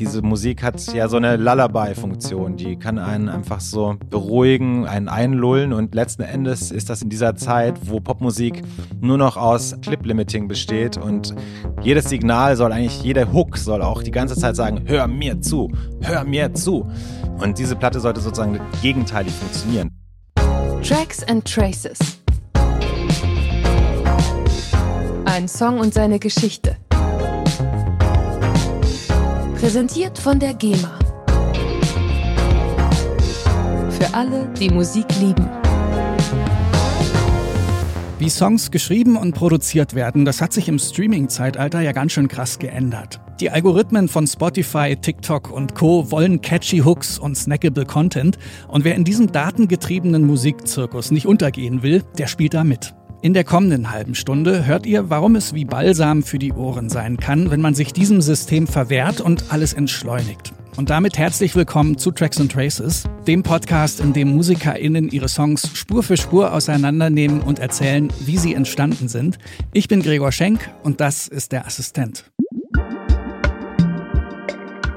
Diese Musik hat ja so eine Lullaby-Funktion. Die kann einen einfach so beruhigen, einen einlullen und letzten Endes ist das in dieser Zeit, wo Popmusik nur noch aus Clip-Limiting besteht und jedes Signal soll eigentlich, jeder Hook soll auch die ganze Zeit sagen, hör mir zu, hör mir zu. Und diese Platte sollte sozusagen gegenteilig funktionieren. Tracks and Traces. Ein Song und seine Geschichte. Präsentiert von der GEMA. Für alle, die Musik lieben. Wie Songs geschrieben und produziert werden, das hat sich im Streaming-Zeitalter ja ganz schön krass geändert. Die Algorithmen von Spotify, TikTok und Co. wollen catchy Hooks und snackable Content und wer in diesem datengetriebenen Musikzirkus nicht untergehen will, der spielt da mit. In der kommenden halben Stunde hört ihr, warum es wie Balsam für die Ohren sein kann, wenn man sich diesem System verwehrt und alles entschleunigt. Und damit herzlich willkommen zu Tracks and Traces, dem Podcast, in dem MusikerInnen ihre Songs Spur für Spur auseinandernehmen und erzählen, wie sie entstanden sind. Ich bin Gregor Schenk und das ist der Assistent.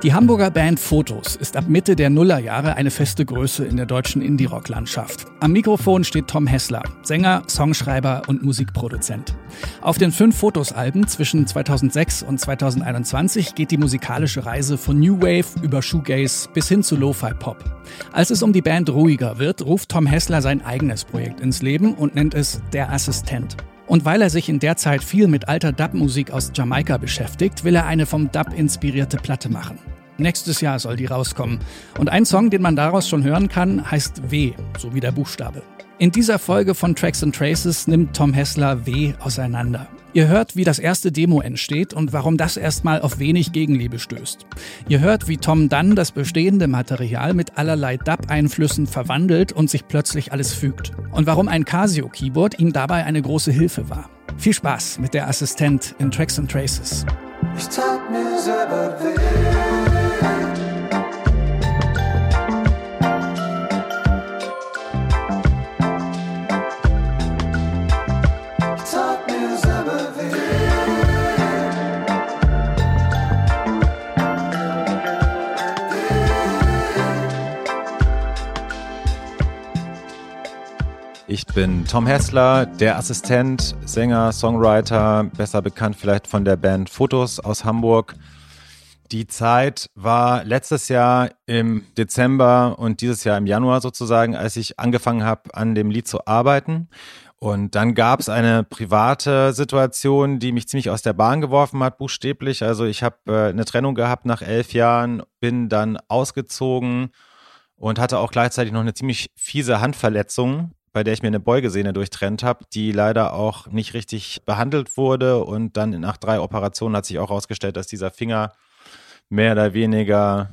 Die Hamburger Band Fotos ist ab Mitte der Nullerjahre eine feste Größe in der deutschen Indie-Rock-Landschaft. Am Mikrofon steht Tom Hessler, Sänger, Songschreiber und Musikproduzent. Auf den fünf Fotos-Alben zwischen 2006 und 2021 geht die musikalische Reise von New Wave über Shoegaze bis hin zu Lo-Fi-Pop. Als es um die Band ruhiger wird, ruft Tom Hessler sein eigenes Projekt ins Leben und nennt es Der Assistent. Und weil er sich in der Zeit viel mit alter Dub-Musik aus Jamaika beschäftigt, will er eine vom Dub inspirierte Platte machen. Nächstes Jahr soll die rauskommen. Und ein Song, den man daraus schon hören kann, heißt W, so wie der Buchstabe. In dieser Folge von Tracks and Traces nimmt Tom Hessler W auseinander. Ihr hört, wie das erste Demo entsteht und warum das erstmal auf wenig Gegenliebe stößt. Ihr hört, wie Tom dann das bestehende Material mit allerlei Dub-Einflüssen verwandelt und sich plötzlich alles fügt. Und warum ein Casio-Keyboard ihm dabei eine große Hilfe war. Viel Spaß mit der Assistent in Tracks and Traces. Ich tat mir selber weh. Ich bin Tom Hessler, der Assistent, Sänger, Songwriter, besser bekannt vielleicht von der Band Fotos aus Hamburg. Die Zeit war letztes Jahr im Dezember und dieses Jahr im Januar sozusagen, als ich angefangen habe, an dem Lied zu arbeiten. Und dann gab es eine private Situation, die mich ziemlich aus der Bahn geworfen hat, buchstäblich. Also ich habe äh, eine Trennung gehabt nach elf Jahren, bin dann ausgezogen und hatte auch gleichzeitig noch eine ziemlich fiese Handverletzung bei der ich mir eine Beugesehne durchtrennt habe, die leider auch nicht richtig behandelt wurde. Und dann nach drei Operationen hat sich auch herausgestellt, dass dieser Finger mehr oder weniger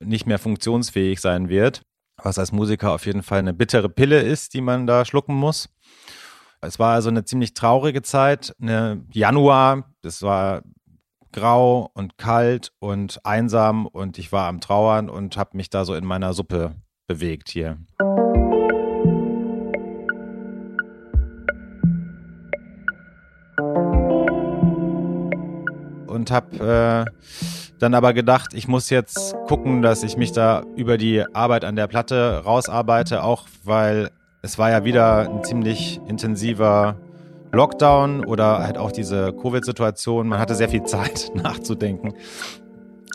nicht mehr funktionsfähig sein wird. Was als Musiker auf jeden Fall eine bittere Pille ist, die man da schlucken muss. Es war also eine ziemlich traurige Zeit. Eine Januar, das war grau und kalt und einsam und ich war am Trauern und habe mich da so in meiner Suppe bewegt hier. Und habe äh, dann aber gedacht, ich muss jetzt gucken, dass ich mich da über die Arbeit an der Platte rausarbeite, auch weil es war ja wieder ein ziemlich intensiver Lockdown oder halt auch diese Covid-Situation. Man hatte sehr viel Zeit nachzudenken.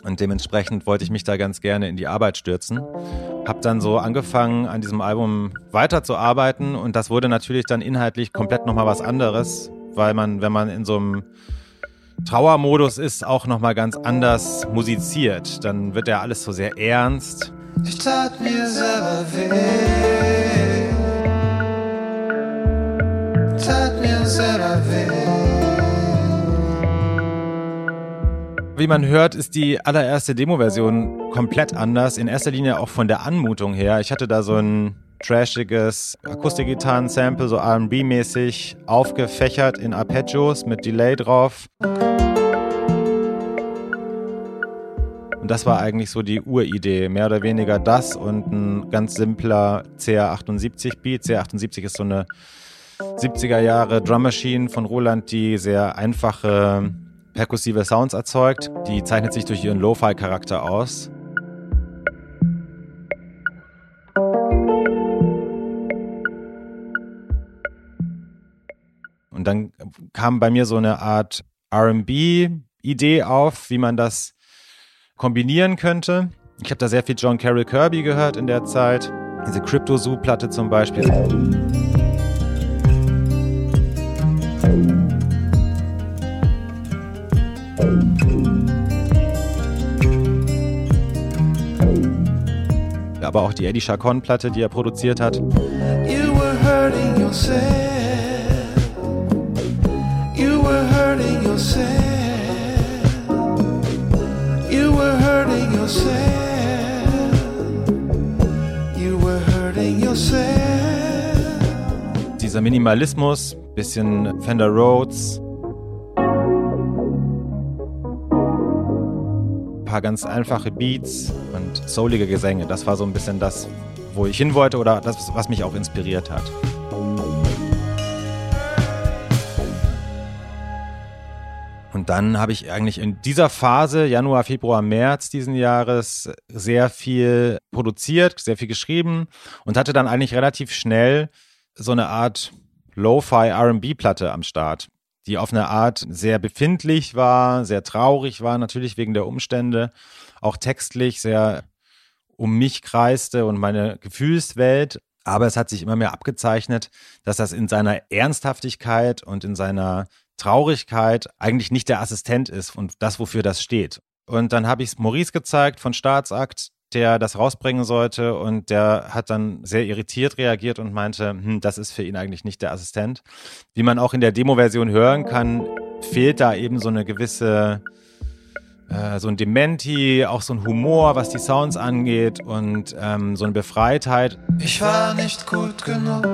Und dementsprechend wollte ich mich da ganz gerne in die Arbeit stürzen. Hab dann so angefangen, an diesem Album weiterzuarbeiten und das wurde natürlich dann inhaltlich komplett nochmal was anderes, weil man, wenn man in so einem Trauermodus ist, auch nochmal ganz anders musiziert. Dann wird ja alles so sehr ernst. Ich tat mir selber weh. Tat mir selber weh. Wie man hört, ist die allererste Demo-Version komplett anders. In erster Linie auch von der Anmutung her. Ich hatte da so ein trashiges Akustikgitarren-Sample, so RB-mäßig, aufgefächert in Arpeggios mit Delay drauf. Und das war eigentlich so die Uridee. Mehr oder weniger das und ein ganz simpler CR78-Beat. CR78 ist so eine 70er Jahre Drum Machine von Roland, die sehr einfache perkussive Sounds erzeugt. Die zeichnet sich durch ihren Lo-Fi-Charakter aus. Und dann kam bei mir so eine Art RB-Idee auf, wie man das kombinieren könnte. Ich habe da sehr viel John Carroll Kirby gehört in der Zeit. Diese Crypto Zoo-Platte zum Beispiel. Aber auch die Eddie Chacon-Platte, die er produziert hat. You were hurting yourself. You were hurting yourself. You were hurting yourself. Dieser Minimalismus, bisschen Fender Rhodes, paar ganz einfache Beats und soulige Gesänge. Das war so ein bisschen das, wo ich hin wollte oder das, was mich auch inspiriert hat. Und dann habe ich eigentlich in dieser Phase, Januar, Februar, März diesen Jahres, sehr viel produziert, sehr viel geschrieben und hatte dann eigentlich relativ schnell so eine Art Lo-Fi RB-Platte am Start die auf eine Art sehr befindlich war, sehr traurig war, natürlich wegen der Umstände, auch textlich sehr um mich kreiste und meine Gefühlswelt. Aber es hat sich immer mehr abgezeichnet, dass das in seiner Ernsthaftigkeit und in seiner Traurigkeit eigentlich nicht der Assistent ist und das, wofür das steht. Und dann habe ich es Maurice gezeigt von Staatsakt, der das rausbringen sollte und der hat dann sehr irritiert reagiert und meinte, hm, das ist für ihn eigentlich nicht der Assistent. Wie man auch in der Demo-Version hören kann, fehlt da eben so eine gewisse, äh, so ein Dementi, auch so ein Humor, was die Sounds angeht und ähm, so eine Befreitheit. Ich war nicht gut genug.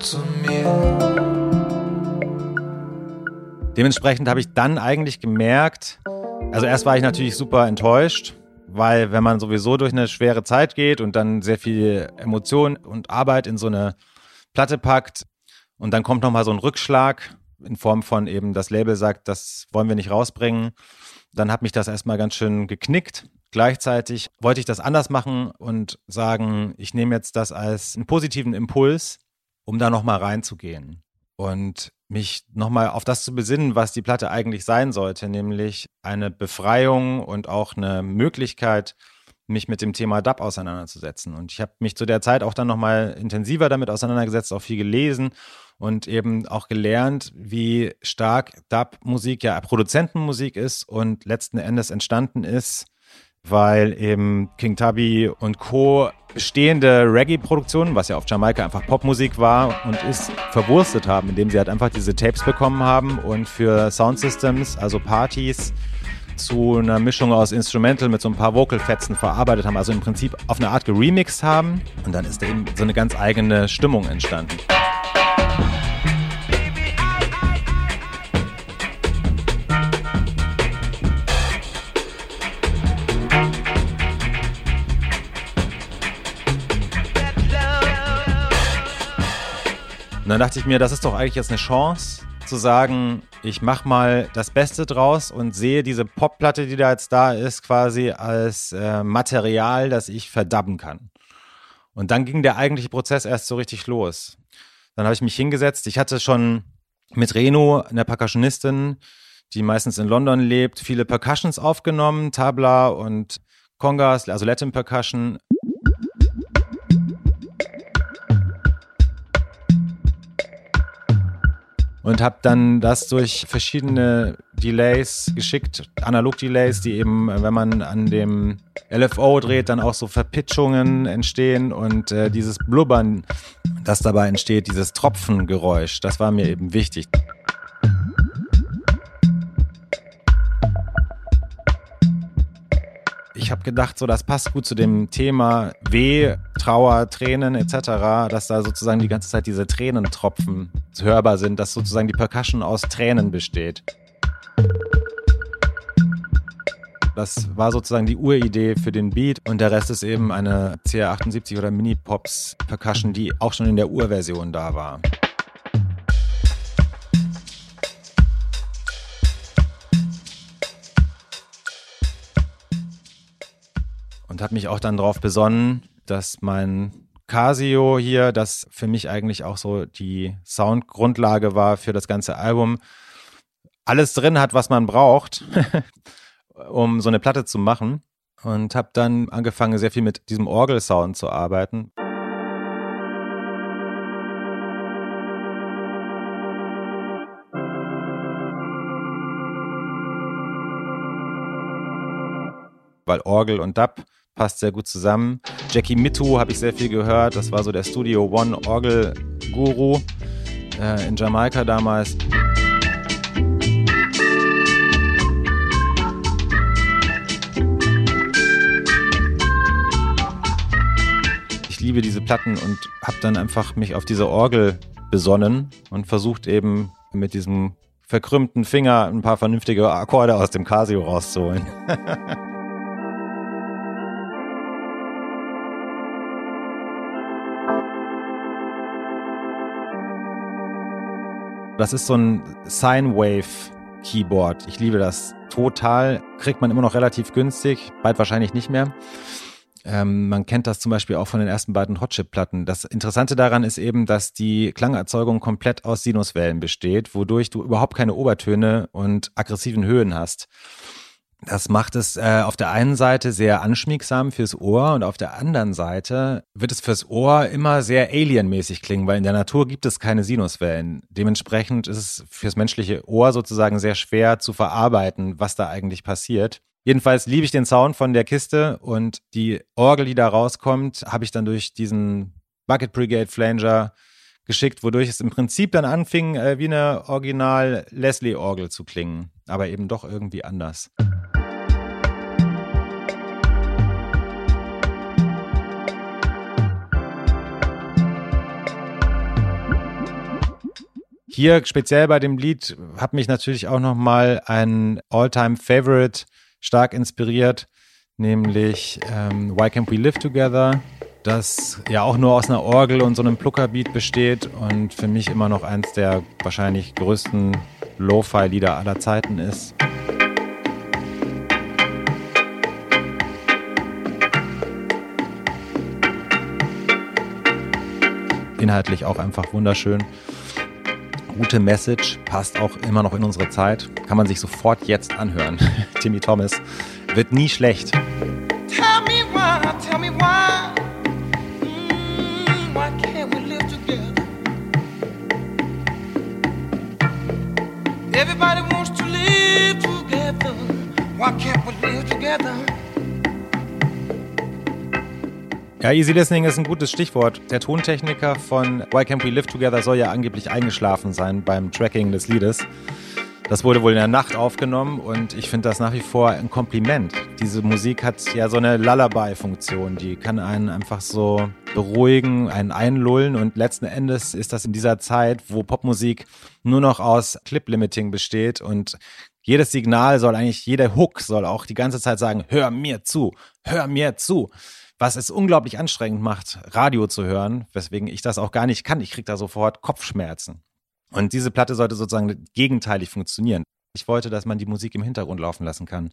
Zu mir. Dementsprechend habe ich dann eigentlich gemerkt, also erst war ich natürlich super enttäuscht, weil wenn man sowieso durch eine schwere Zeit geht und dann sehr viel Emotion und Arbeit in so eine Platte packt und dann kommt nochmal so ein Rückschlag in Form von eben das Label sagt, das wollen wir nicht rausbringen, dann hat mich das erstmal ganz schön geknickt. Gleichzeitig wollte ich das anders machen und sagen, ich nehme jetzt das als einen positiven Impuls, um da nochmal reinzugehen. Und mich nochmal auf das zu besinnen, was die Platte eigentlich sein sollte, nämlich eine Befreiung und auch eine Möglichkeit, mich mit dem Thema Dub auseinanderzusetzen. Und ich habe mich zu der Zeit auch dann nochmal intensiver damit auseinandergesetzt, auch viel gelesen und eben auch gelernt, wie stark Dub-Musik ja Produzentenmusik ist und letzten Endes entstanden ist weil eben King Tubby und Co. bestehende Reggae-Produktionen, was ja auf Jamaika einfach Popmusik war und ist, verwurstet haben, indem sie halt einfach diese Tapes bekommen haben und für Soundsystems, also Partys, zu einer Mischung aus Instrumental mit so ein paar Vocalfetzen verarbeitet haben, also im Prinzip auf eine Art geremixed haben und dann ist da eben so eine ganz eigene Stimmung entstanden. Und dann dachte ich mir, das ist doch eigentlich jetzt eine Chance zu sagen, ich mache mal das Beste draus und sehe diese Popplatte, die da jetzt da ist, quasi als äh, Material, das ich verdubben kann. Und dann ging der eigentliche Prozess erst so richtig los. Dann habe ich mich hingesetzt. Ich hatte schon mit Reno, einer Percussionistin, die meistens in London lebt, viele Percussions aufgenommen, Tabla und Congas, also Latin Percussion. Und habe dann das durch verschiedene Delays geschickt, Analog-Delays, die eben, wenn man an dem LFO dreht, dann auch so Verpitchungen entstehen und äh, dieses Blubbern, das dabei entsteht, dieses Tropfengeräusch, das war mir eben wichtig. Ich habe gedacht, so das passt gut zu dem Thema Weh, Trauer, Tränen etc., dass da sozusagen die ganze Zeit diese Tränentropfen hörbar sind, dass sozusagen die Percussion aus Tränen besteht. Das war sozusagen die Uridee für den Beat und der Rest ist eben eine CR78 oder Mini-Pops Percussion, die auch schon in der Urversion da war. Und habe mich auch dann darauf besonnen, dass mein Casio hier, das für mich eigentlich auch so die Soundgrundlage war für das ganze Album, alles drin hat, was man braucht, um so eine Platte zu machen. Und habe dann angefangen, sehr viel mit diesem Orgelsound zu arbeiten. Weil Orgel und Dub passt sehr gut zusammen. Jackie Mittu habe ich sehr viel gehört. Das war so der Studio One Orgel Guru äh, in Jamaika damals. Ich liebe diese Platten und habe dann einfach mich auf diese Orgel besonnen und versucht eben mit diesem verkrümmten Finger ein paar vernünftige Akkorde aus dem Casio rauszuholen. Das ist so ein Sine Wave Keyboard. Ich liebe das total. Kriegt man immer noch relativ günstig, bald wahrscheinlich nicht mehr. Ähm, man kennt das zum Beispiel auch von den ersten beiden Hotchip-Platten. Das Interessante daran ist eben, dass die Klangerzeugung komplett aus Sinuswellen besteht, wodurch du überhaupt keine Obertöne und aggressiven Höhen hast. Das macht es äh, auf der einen Seite sehr anschmiegsam fürs Ohr und auf der anderen Seite wird es fürs Ohr immer sehr alienmäßig klingen, weil in der Natur gibt es keine Sinuswellen. Dementsprechend ist es fürs menschliche Ohr sozusagen sehr schwer zu verarbeiten, was da eigentlich passiert. Jedenfalls liebe ich den Sound von der Kiste und die Orgel, die da rauskommt, habe ich dann durch diesen Bucket Brigade Flanger geschickt, wodurch es im Prinzip dann anfing, äh, wie eine Original Leslie-Orgel zu klingen, aber eben doch irgendwie anders. Hier speziell bei dem Lied hat mich natürlich auch noch mal ein All-Time Favorite stark inspiriert, nämlich ähm, Why Can't We Live Together, das ja auch nur aus einer Orgel und so einem Pluckerbeat besteht und für mich immer noch eins der wahrscheinlich größten Lo-Fi-Lieder aller Zeiten ist. Inhaltlich auch einfach wunderschön gute Message, passt auch immer noch in unsere Zeit. Kann man sich sofort jetzt anhören. Timmy Thomas wird nie schlecht. Tell me why, tell me why. Everybody wants to live together. Why can't we live together? Ja, Easy Listening ist ein gutes Stichwort. Der Tontechniker von Why Can't We Live Together soll ja angeblich eingeschlafen sein beim Tracking des Liedes. Das wurde wohl in der Nacht aufgenommen und ich finde das nach wie vor ein Kompliment. Diese Musik hat ja so eine Lullaby-Funktion, die kann einen einfach so beruhigen, einen einlullen und letzten Endes ist das in dieser Zeit, wo Popmusik nur noch aus Clip-Limiting besteht und jedes Signal soll eigentlich, jeder Hook soll auch die ganze Zeit sagen, hör mir zu, hör mir zu was es unglaublich anstrengend macht, Radio zu hören, weswegen ich das auch gar nicht kann. Ich kriege da sofort Kopfschmerzen. Und diese Platte sollte sozusagen gegenteilig funktionieren. Ich wollte, dass man die Musik im Hintergrund laufen lassen kann.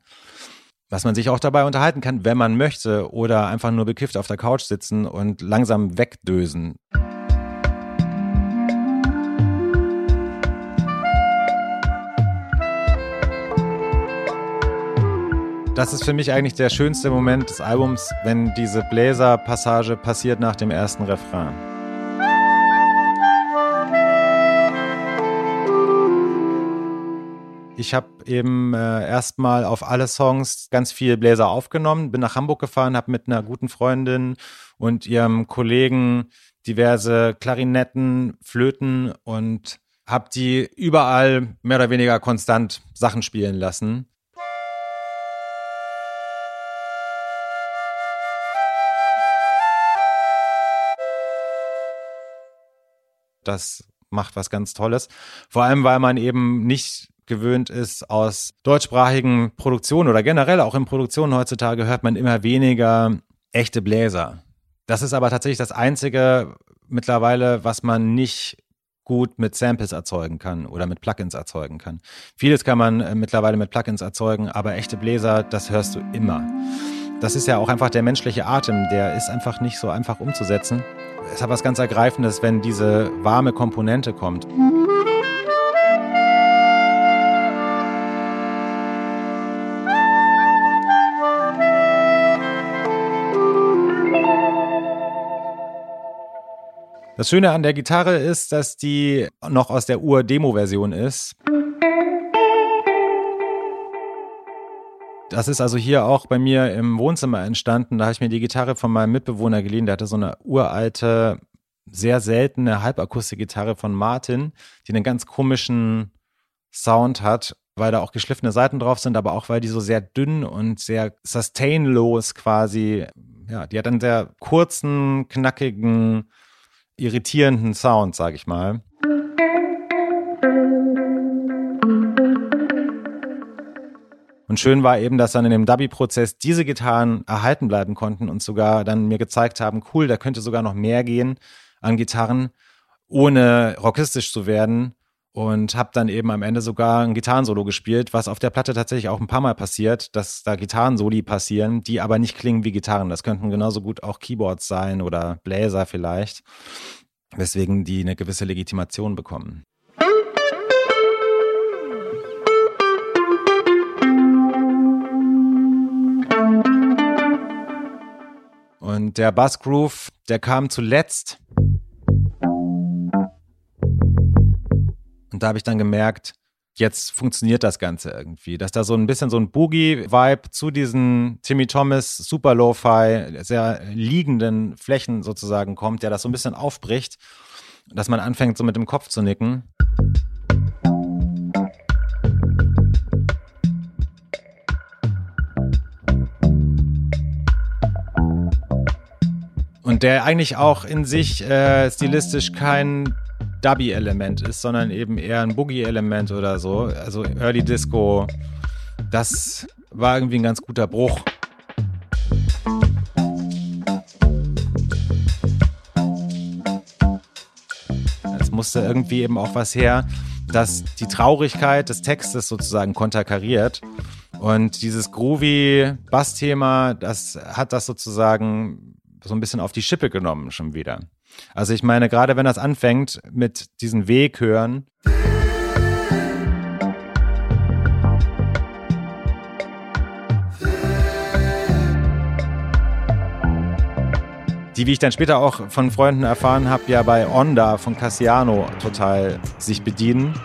Was man sich auch dabei unterhalten kann, wenn man möchte, oder einfach nur bekifft auf der Couch sitzen und langsam wegdösen. Das ist für mich eigentlich der schönste Moment des Albums, wenn diese Bläser-Passage passiert nach dem ersten Refrain. Ich habe eben äh, erstmal auf alle Songs ganz viel Bläser aufgenommen, bin nach Hamburg gefahren, habe mit einer guten Freundin und ihrem Kollegen diverse Klarinetten, Flöten und habe die überall mehr oder weniger konstant Sachen spielen lassen. Das macht was ganz Tolles. Vor allem, weil man eben nicht gewöhnt ist aus deutschsprachigen Produktionen oder generell auch in Produktionen heutzutage hört man immer weniger echte Bläser. Das ist aber tatsächlich das einzige mittlerweile, was man nicht gut mit Samples erzeugen kann oder mit Plugins erzeugen kann. Vieles kann man äh, mittlerweile mit Plugins erzeugen, aber echte Bläser, das hörst du immer. Das ist ja auch einfach der menschliche Atem, der ist einfach nicht so einfach umzusetzen. Es hat was ganz Ergreifendes, wenn diese warme Komponente kommt. Das Schöne an der Gitarre ist, dass die noch aus der Ur-Demo-Version ist. Das ist also hier auch bei mir im Wohnzimmer entstanden. Da habe ich mir die Gitarre von meinem Mitbewohner geliehen. Der hatte so eine uralte, sehr seltene Halbakustik-Gitarre von Martin, die einen ganz komischen Sound hat, weil da auch geschliffene Seiten drauf sind, aber auch weil die so sehr dünn und sehr sustainlos quasi, ja, die hat einen sehr kurzen, knackigen irritierenden Sound, sag ich mal. Und schön war eben, dass dann in dem Dubby-Prozess diese Gitarren erhalten bleiben konnten und sogar dann mir gezeigt haben, cool, da könnte sogar noch mehr gehen an Gitarren, ohne rockistisch zu werden. Und habe dann eben am Ende sogar ein Gitarrensolo gespielt, was auf der Platte tatsächlich auch ein paar Mal passiert, dass da Gitarrensoli passieren, die aber nicht klingen wie Gitarren. Das könnten genauso gut auch Keyboards sein oder Bläser vielleicht weswegen die eine gewisse Legitimation bekommen. Und der Bassgroove, der kam zuletzt. Und da habe ich dann gemerkt, jetzt funktioniert das Ganze irgendwie. Dass da so ein bisschen so ein Boogie-Vibe zu diesen Timmy Thomas Super Lo-Fi, sehr liegenden Flächen sozusagen kommt, der das so ein bisschen aufbricht, dass man anfängt so mit dem Kopf zu nicken. Und der eigentlich auch in sich äh, stilistisch kein Dubby-Element ist, sondern eben eher ein Boogie-Element oder so. Also Early Disco, das war irgendwie ein ganz guter Bruch. Es musste irgendwie eben auch was her, das die Traurigkeit des Textes sozusagen konterkariert. Und dieses groovy Bassthema, das hat das sozusagen so ein bisschen auf die Schippe genommen schon wieder. Also ich meine, gerade wenn das anfängt mit diesen Weg hören. Die, wie ich dann später auch von Freunden erfahren habe, ja bei Onda von Cassiano total sich bedienen.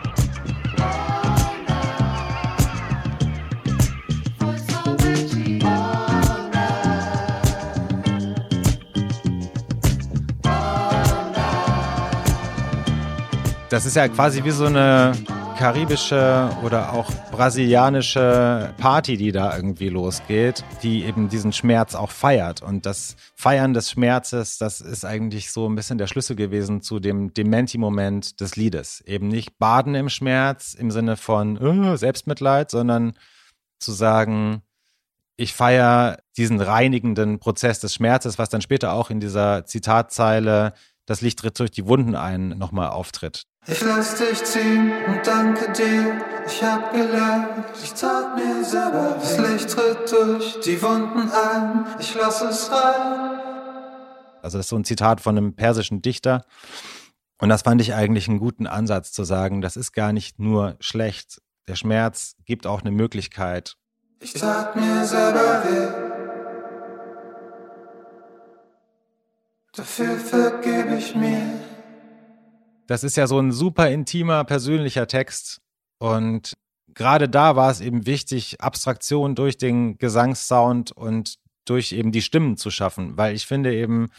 Das ist ja quasi wie so eine karibische oder auch brasilianische Party, die da irgendwie losgeht, die eben diesen Schmerz auch feiert. Und das Feiern des Schmerzes, das ist eigentlich so ein bisschen der Schlüssel gewesen zu dem Dementi-Moment des Liedes. Eben nicht baden im Schmerz im Sinne von uh, Selbstmitleid, sondern zu sagen, ich feiere diesen reinigenden Prozess des Schmerzes, was dann später auch in dieser Zitatzeile das Licht tritt durch die Wunden ein, nochmal auftritt. Ich lass dich ziehen und danke dir. Ich hab gelernt, ich tat mir selber. Das Licht tritt durch die Wunden ein. Ich lass es rein. Also das ist so ein Zitat von einem persischen Dichter. Und das fand ich eigentlich einen guten Ansatz zu sagen, das ist gar nicht nur schlecht. Der Schmerz gibt auch eine Möglichkeit. Ich tat mir selber weh. Dafür vergebe ich mir. Das ist ja so ein super intimer, persönlicher Text. Und gerade da war es eben wichtig, Abstraktion durch den Gesangssound und durch eben die Stimmen zu schaffen, weil ich finde eben,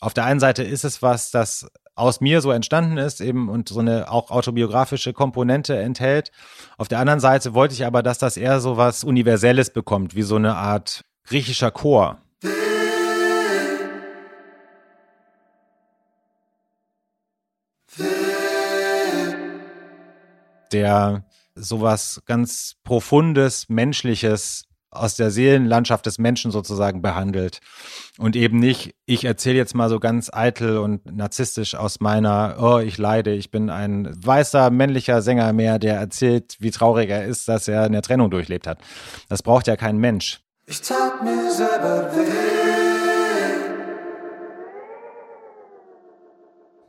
auf der einen Seite ist es was, das aus mir so entstanden ist eben und so eine auch autobiografische Komponente enthält. Auf der anderen Seite wollte ich aber, dass das eher so was Universelles bekommt, wie so eine Art griechischer Chor. Der sowas ganz Profundes, Menschliches aus der Seelenlandschaft des Menschen sozusagen behandelt und eben nicht, ich erzähle jetzt mal so ganz eitel und narzisstisch aus meiner, oh, ich leide, ich bin ein weißer männlicher Sänger mehr, der erzählt, wie traurig er ist, dass er eine Trennung durchlebt hat. Das braucht ja kein Mensch. Ich tat mir selber weh.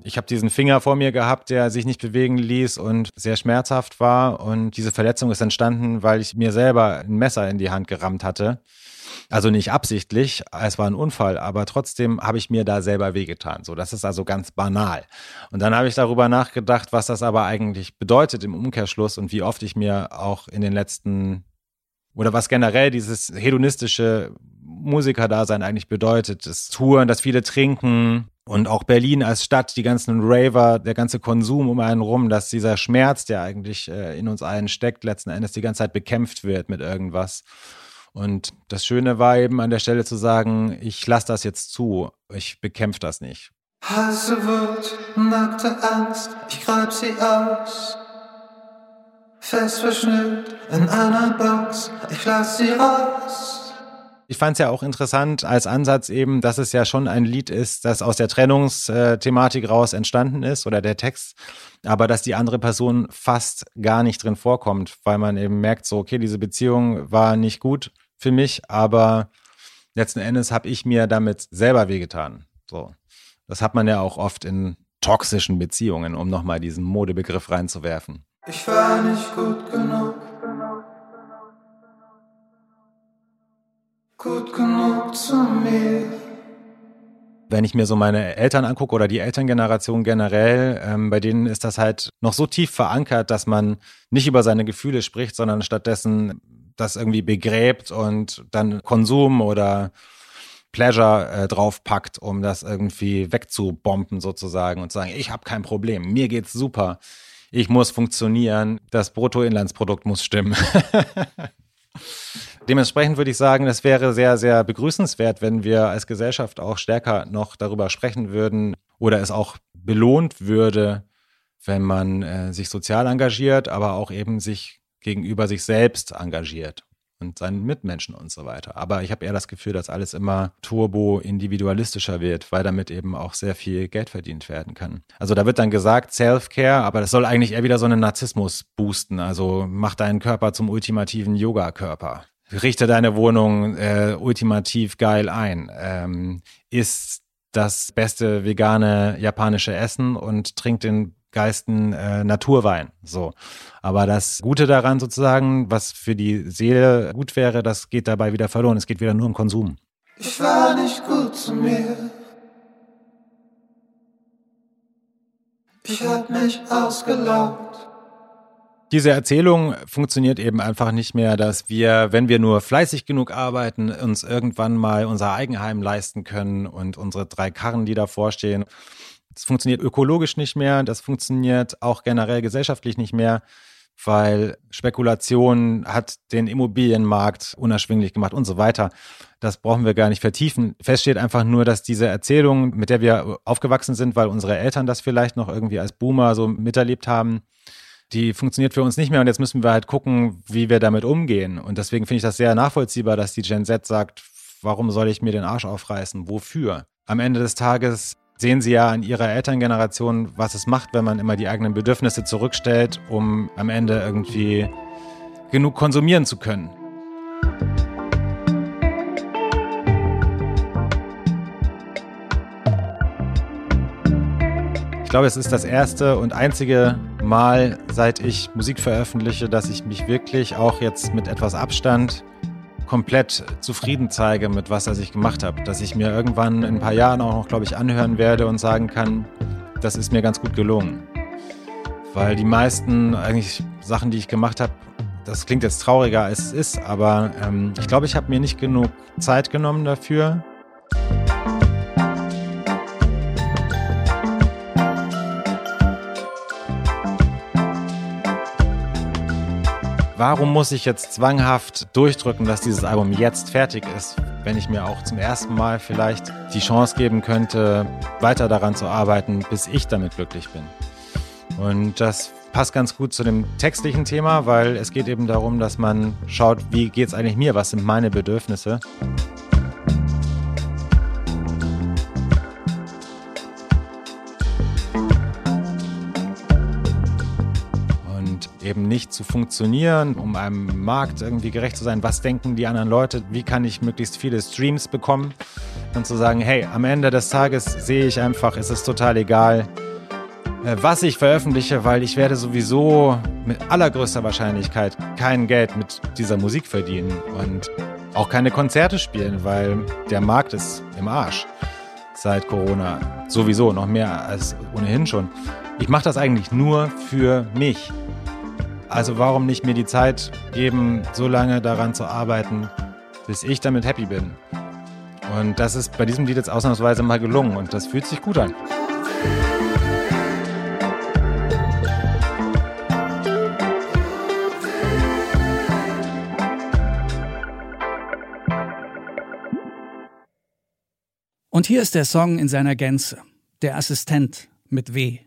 Ich habe diesen Finger vor mir gehabt, der sich nicht bewegen ließ und sehr schmerzhaft war. Und diese Verletzung ist entstanden, weil ich mir selber ein Messer in die Hand gerammt hatte. Also nicht absichtlich, es war ein Unfall, aber trotzdem habe ich mir da selber wehgetan. So, das ist also ganz banal. Und dann habe ich darüber nachgedacht, was das aber eigentlich bedeutet im Umkehrschluss und wie oft ich mir auch in den letzten oder was generell dieses hedonistische Musikerdasein eigentlich bedeutet. Das Touren, dass viele trinken, und auch Berlin als Stadt, die ganzen Raver, der ganze Konsum um einen rum, dass dieser Schmerz, der eigentlich äh, in uns allen steckt, letzten Endes die ganze Zeit bekämpft wird mit irgendwas. Und das Schöne war eben an der Stelle zu sagen, ich lasse das jetzt zu, ich bekämpfe das nicht. Hasse Wut, nackte Angst, ich greif sie aus. Fest verschnürt in einer Box, ich lass sie raus. Ich fand es ja auch interessant als Ansatz eben, dass es ja schon ein Lied ist, das aus der Trennungsthematik raus entstanden ist oder der Text, aber dass die andere Person fast gar nicht drin vorkommt, weil man eben merkt, so, okay, diese Beziehung war nicht gut für mich, aber letzten Endes habe ich mir damit selber wehgetan. So. Das hat man ja auch oft in toxischen Beziehungen, um nochmal diesen Modebegriff reinzuwerfen. Ich war nicht gut genug. Gut genug zu mir. Wenn ich mir so meine Eltern angucke oder die Elterngeneration generell, ähm, bei denen ist das halt noch so tief verankert, dass man nicht über seine Gefühle spricht, sondern stattdessen das irgendwie begräbt und dann Konsum oder Pleasure äh, draufpackt, um das irgendwie wegzubomben sozusagen und zu sagen, ich habe kein Problem, mir geht's super, ich muss funktionieren, das Bruttoinlandsprodukt muss stimmen. Dementsprechend würde ich sagen, es wäre sehr, sehr begrüßenswert, wenn wir als Gesellschaft auch stärker noch darüber sprechen würden oder es auch belohnt würde, wenn man äh, sich sozial engagiert, aber auch eben sich gegenüber sich selbst engagiert und seinen Mitmenschen und so weiter. Aber ich habe eher das Gefühl, dass alles immer turbo individualistischer wird, weil damit eben auch sehr viel Geld verdient werden kann. Also da wird dann gesagt Self-Care, aber das soll eigentlich eher wieder so einen Narzissmus boosten. Also mach deinen Körper zum ultimativen Yoga-Körper richte deine Wohnung äh, ultimativ geil ein, ähm, isst das beste vegane japanische Essen und trink den geisten äh, Naturwein. So. Aber das Gute daran sozusagen, was für die Seele gut wäre, das geht dabei wieder verloren. Es geht wieder nur um Konsum. Ich war nicht gut zu mir. Ich hab mich ausgelaugt. Diese Erzählung funktioniert eben einfach nicht mehr, dass wir, wenn wir nur fleißig genug arbeiten, uns irgendwann mal unser Eigenheim leisten können und unsere drei Karren, die davor stehen. Das funktioniert ökologisch nicht mehr, das funktioniert auch generell gesellschaftlich nicht mehr, weil Spekulation hat den Immobilienmarkt unerschwinglich gemacht und so weiter. Das brauchen wir gar nicht vertiefen. Fest steht einfach nur, dass diese Erzählung, mit der wir aufgewachsen sind, weil unsere Eltern das vielleicht noch irgendwie als Boomer so miterlebt haben, die funktioniert für uns nicht mehr und jetzt müssen wir halt gucken, wie wir damit umgehen. Und deswegen finde ich das sehr nachvollziehbar, dass die Gen Z sagt, warum soll ich mir den Arsch aufreißen? Wofür? Am Ende des Tages sehen sie ja an ihrer Elterngeneration, was es macht, wenn man immer die eigenen Bedürfnisse zurückstellt, um am Ende irgendwie genug konsumieren zu können. Ich glaube, es ist das erste und einzige Mal, seit ich Musik veröffentliche, dass ich mich wirklich auch jetzt mit etwas Abstand komplett zufrieden zeige mit was, was ich gemacht habe. Dass ich mir irgendwann in ein paar Jahren auch noch, glaube ich, anhören werde und sagen kann, das ist mir ganz gut gelungen. Weil die meisten eigentlich Sachen, die ich gemacht habe, das klingt jetzt trauriger als es ist, aber ähm, ich glaube, ich habe mir nicht genug Zeit genommen dafür. Warum muss ich jetzt zwanghaft durchdrücken, dass dieses Album jetzt fertig ist, wenn ich mir auch zum ersten Mal vielleicht die Chance geben könnte, weiter daran zu arbeiten, bis ich damit glücklich bin. Und das passt ganz gut zu dem textlichen Thema, weil es geht eben darum, dass man schaut, wie geht es eigentlich mir, was sind meine Bedürfnisse. Eben nicht zu funktionieren, um einem Markt irgendwie gerecht zu sein. Was denken die anderen Leute? Wie kann ich möglichst viele Streams bekommen? Und zu sagen, hey, am Ende des Tages sehe ich einfach, es ist total egal, äh, was ich veröffentliche, weil ich werde sowieso mit allergrößter Wahrscheinlichkeit kein Geld mit dieser Musik verdienen und auch keine Konzerte spielen, weil der Markt ist im Arsch seit Corona. Sowieso, noch mehr als ohnehin schon. Ich mache das eigentlich nur für mich. Also warum nicht mir die Zeit geben, so lange daran zu arbeiten, bis ich damit happy bin? Und das ist bei diesem Lied jetzt ausnahmsweise mal gelungen und das fühlt sich gut an. Und hier ist der Song in seiner Gänze. Der Assistent mit W.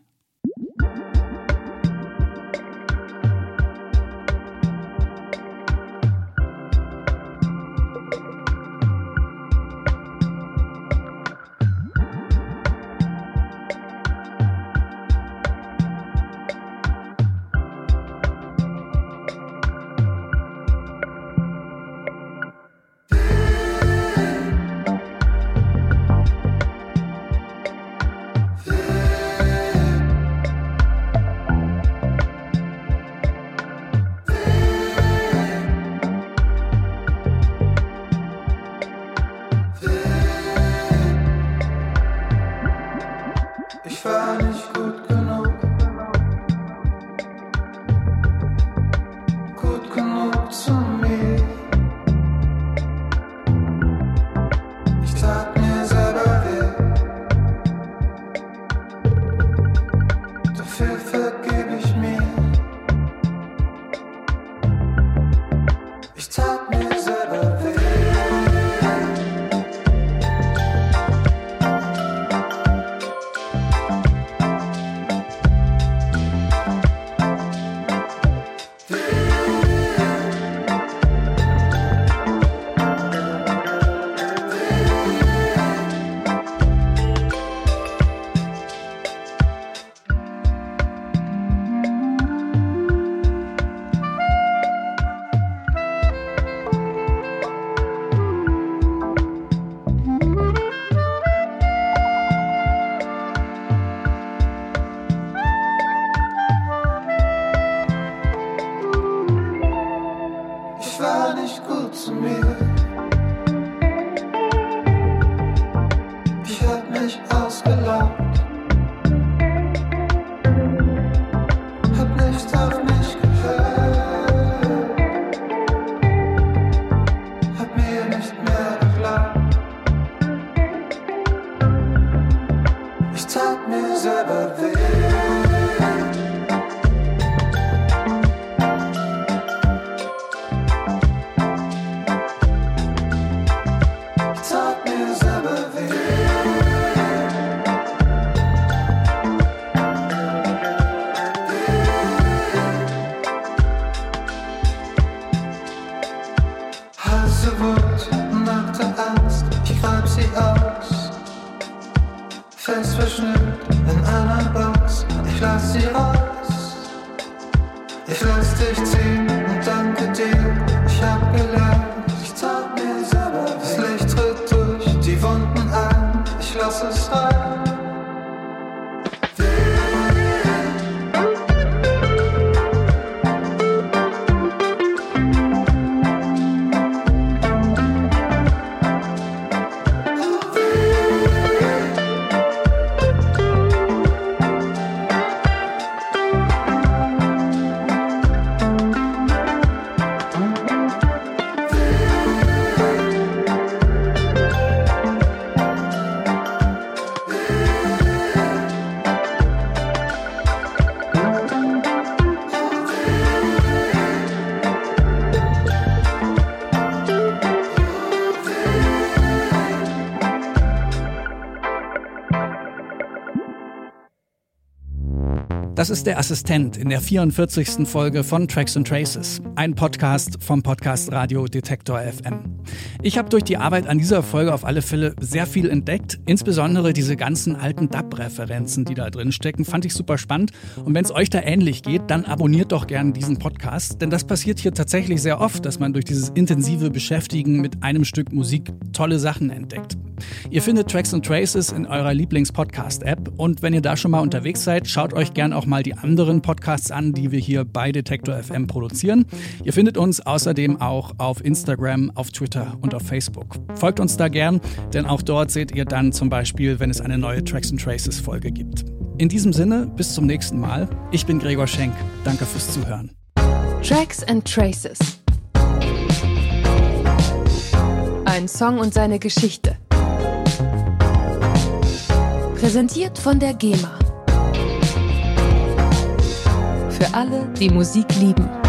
Das ist der Assistent in der 44. Folge von Tracks and Traces, ein Podcast vom Podcast Radio Detektor FM. Ich habe durch die Arbeit an dieser Folge auf alle Fälle sehr viel entdeckt, insbesondere diese ganzen alten DAB-Referenzen, die da drin stecken, fand ich super spannend. Und wenn es euch da ähnlich geht, dann abonniert doch gerne diesen Podcast, denn das passiert hier tatsächlich sehr oft, dass man durch dieses intensive Beschäftigen mit einem Stück Musik tolle Sachen entdeckt. Ihr findet Tracks and Traces in eurer Lieblings-Podcast-App und wenn ihr da schon mal unterwegs seid, schaut euch gern auch mal die anderen Podcasts an, die wir hier bei Detektor FM produzieren. Ihr findet uns außerdem auch auf Instagram, auf Twitter und auf Facebook. Folgt uns da gern, denn auch dort seht ihr dann zum Beispiel, wenn es eine neue Tracks and Traces Folge gibt. In diesem Sinne, bis zum nächsten Mal. Ich bin Gregor Schenk. Danke fürs Zuhören. Tracks and Traces. Ein Song und seine Geschichte. Präsentiert von der GEMA. Für alle, die Musik lieben.